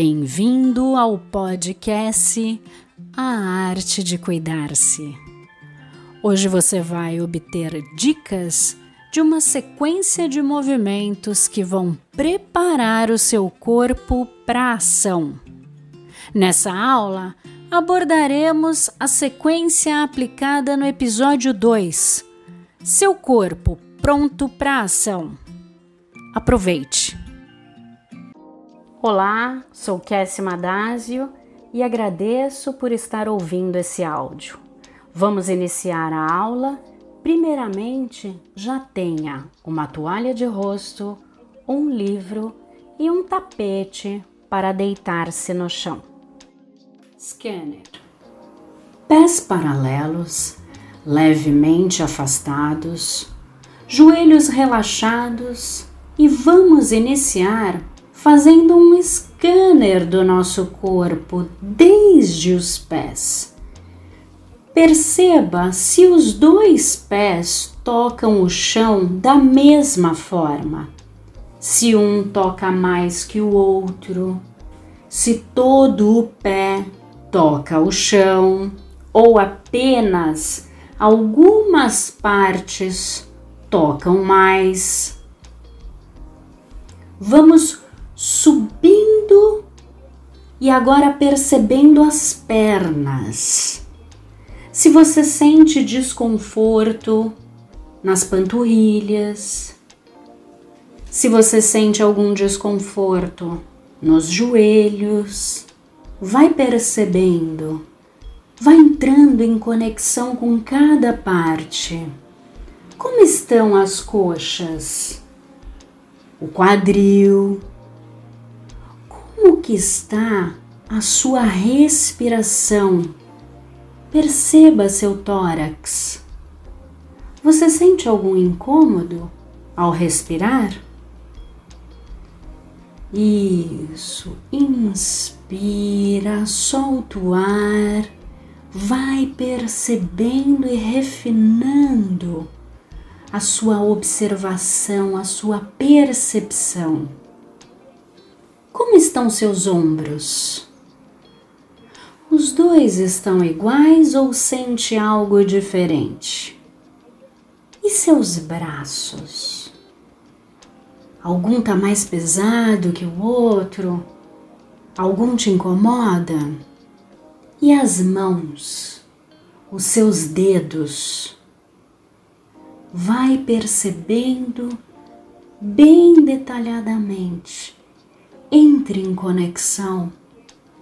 Bem-vindo ao podcast A Arte de Cuidar-se. Hoje você vai obter dicas de uma sequência de movimentos que vão preparar o seu corpo para a ação. Nessa aula, abordaremos a sequência aplicada no episódio 2. Seu corpo pronto para ação. Aproveite! Olá, sou Cassie Madásio e agradeço por estar ouvindo esse áudio. Vamos iniciar a aula. Primeiramente, já tenha uma toalha de rosto, um livro e um tapete para deitar-se no chão. Scanner. Pés paralelos, levemente afastados, joelhos relaxados e vamos iniciar fazendo um scanner do nosso corpo desde os pés. Perceba se os dois pés tocam o chão da mesma forma. Se um toca mais que o outro, se todo o pé toca o chão ou apenas algumas partes tocam mais. Vamos subindo e agora percebendo as pernas. Se você sente desconforto nas panturrilhas, se você sente algum desconforto nos joelhos, vai percebendo, vai entrando em conexão com cada parte. Como estão as coxas? O quadril? Que está a sua respiração? Perceba seu tórax. Você sente algum incômodo ao respirar? Isso, inspira, solta o ar, vai percebendo e refinando a sua observação, a sua percepção. Como estão seus ombros? Os dois estão iguais ou sente algo diferente? E seus braços? Algum tá mais pesado que o outro? Algum te incomoda? E as mãos? Os seus dedos? Vai percebendo bem detalhadamente. Entre em conexão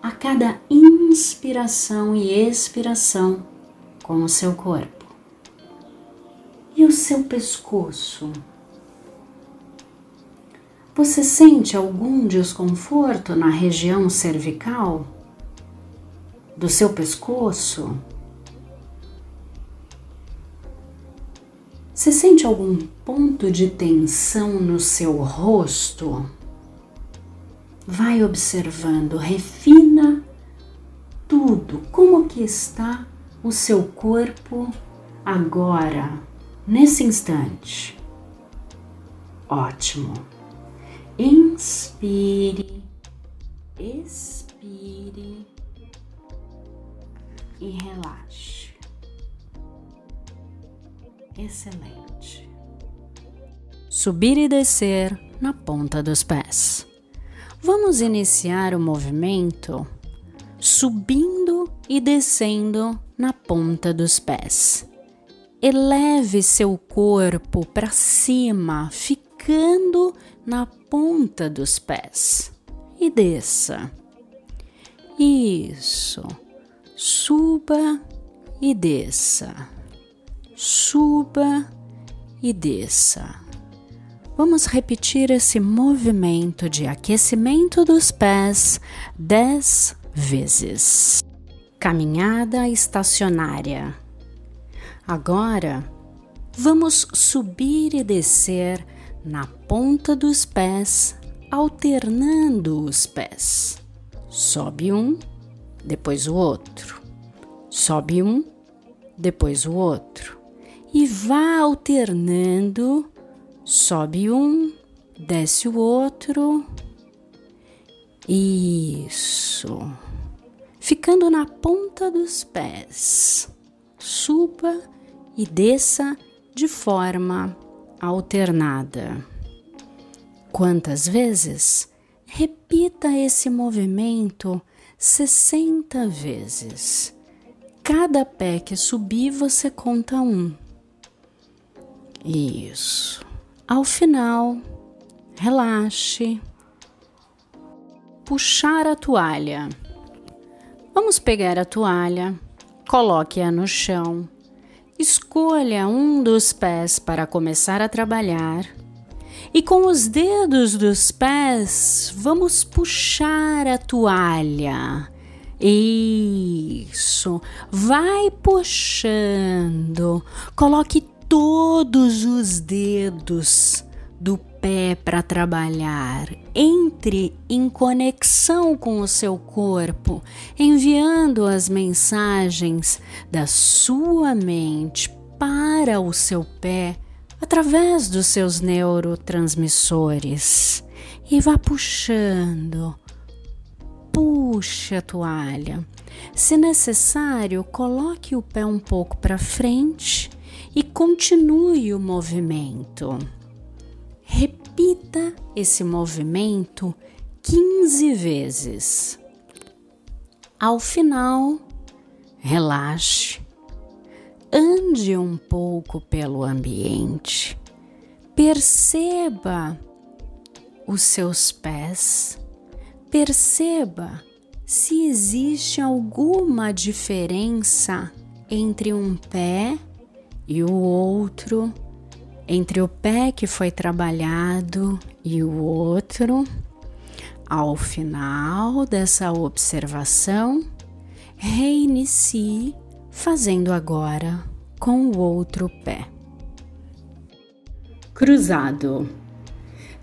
a cada inspiração e expiração com o seu corpo. E o seu pescoço? Você sente algum desconforto na região cervical? Do seu pescoço? Você sente algum ponto de tensão no seu rosto? Vai observando, refina tudo, como que está o seu corpo agora, nesse instante. Ótimo. Inspire, expire e relaxe. Excelente. Subir e descer na ponta dos pés. Vamos iniciar o movimento subindo e descendo na ponta dos pés. Eleve seu corpo para cima, ficando na ponta dos pés e desça. Isso. Suba e desça. Suba e desça. Vamos repetir esse movimento de aquecimento dos pés dez vezes. Caminhada estacionária. Agora, vamos subir e descer na ponta dos pés, alternando os pés. Sobe um, depois o outro. Sobe um, depois o outro. E vá alternando. Sobe um, desce o outro. Isso. Ficando na ponta dos pés. Suba e desça de forma alternada. Quantas vezes? Repita esse movimento 60 vezes. Cada pé que subir, você conta um. Isso. Ao final, relaxe. Puxar a toalha. Vamos pegar a toalha, coloque-a no chão, escolha um dos pés para começar a trabalhar e com os dedos dos pés vamos puxar a toalha. Isso, vai puxando, coloque todos os dedos do pé para trabalhar. Entre em conexão com o seu corpo, enviando as mensagens da sua mente para o seu pé através dos seus neurotransmissores e vá puxando. Puxe a toalha. Se necessário, coloque o pé um pouco para frente e continue o movimento. Repita esse movimento 15 vezes. Ao final, relaxe ande um pouco pelo ambiente, perceba os seus pés, perceba se existe alguma diferença entre um pé e o outro, entre o pé que foi trabalhado e o outro. Ao final dessa observação, reinicie fazendo agora com o outro pé. Cruzado.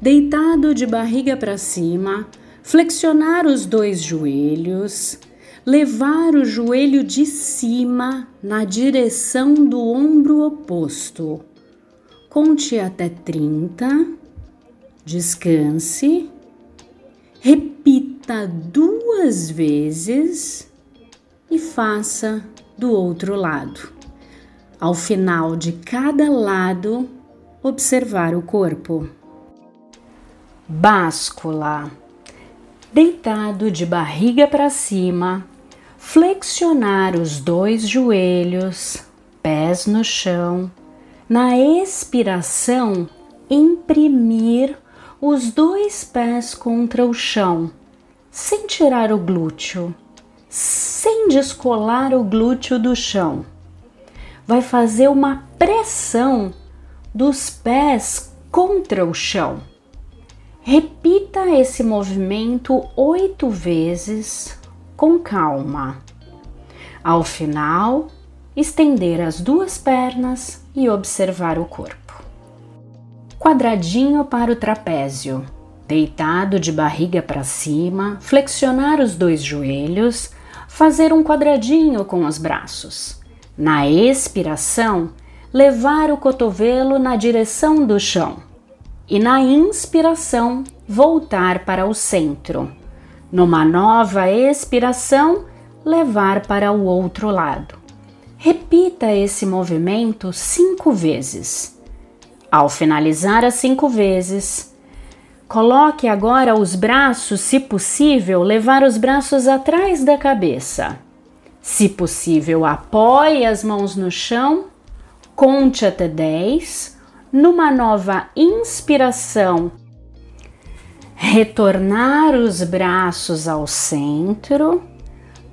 Deitado de barriga para cima, flexionar os dois joelhos, levar o joelho de cima na direção do ombro oposto. Conte até 30, descanse, repita duas vezes e faça do outro lado. Ao final de cada lado, observar o corpo. Báscula. Deitado de barriga para cima, flexionar os dois joelhos, pés no chão. Na expiração, imprimir os dois pés contra o chão, sem tirar o glúteo sem descolar o glúteo do chão. Vai fazer uma pressão dos pés contra o chão. Repita esse movimento oito vezes com calma. Ao final, estender as duas pernas e observar o corpo. Quadradinho para o trapézio. Deitado de barriga para cima, flexionar os dois joelhos fazer um quadradinho com os braços. Na expiração, levar o cotovelo na direção do chão. E na inspiração, voltar para o centro. Numa nova expiração, levar para o outro lado. Repita esse movimento cinco vezes. Ao finalizar as cinco vezes, Coloque agora os braços, se possível, levar os braços atrás da cabeça. Se possível, apoie as mãos no chão, conte até 10. Numa nova inspiração, retornar os braços ao centro,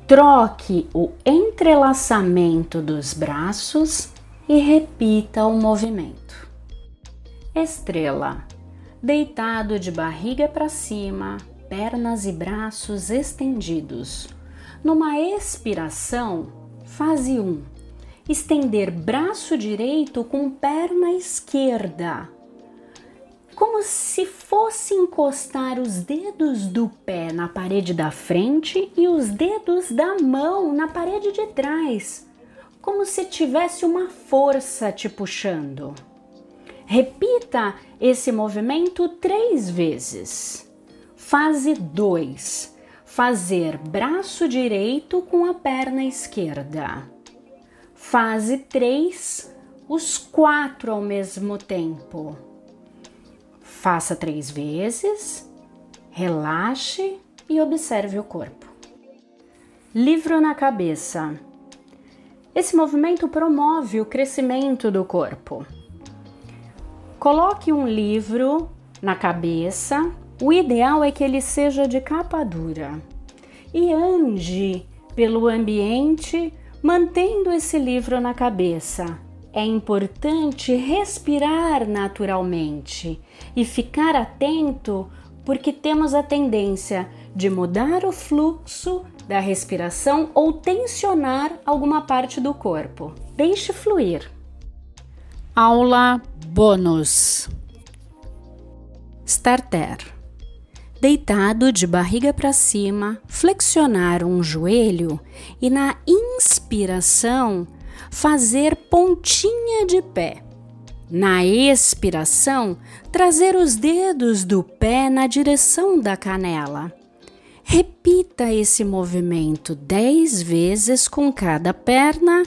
troque o entrelaçamento dos braços e repita o movimento. Estrela deitado de barriga para cima, pernas e braços estendidos. Numa expiração, fase 1. Estender braço direito com perna esquerda. Como se fosse encostar os dedos do pé na parede da frente e os dedos da mão na parede de trás, como se tivesse uma força te puxando. Repita esse movimento três vezes. Fase 2: fazer braço direito com a perna esquerda. Fase 3: os quatro ao mesmo tempo. Faça três vezes, relaxe e observe o corpo. Livro na cabeça. Esse movimento promove o crescimento do corpo. Coloque um livro na cabeça o ideal é que ele seja de capa dura e ande pelo ambiente mantendo esse livro na cabeça. É importante respirar naturalmente e ficar atento porque temos a tendência de mudar o fluxo da respiração ou tensionar alguma parte do corpo. Deixe fluir. Aula bônus. Starter deitado de barriga para cima, flexionar um joelho e na inspiração fazer pontinha de pé. Na expiração, trazer os dedos do pé na direção da canela. Repita esse movimento dez vezes com cada perna,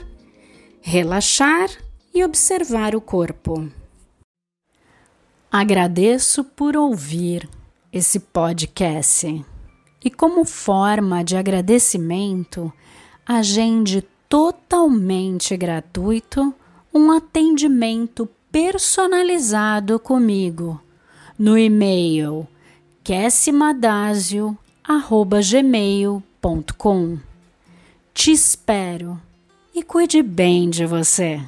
relaxar e observar o corpo. Agradeço por ouvir esse podcast. E como forma de agradecimento, agende totalmente gratuito um atendimento personalizado comigo no e-mail quesimadásio@gmail.com. Te espero e cuide bem de você.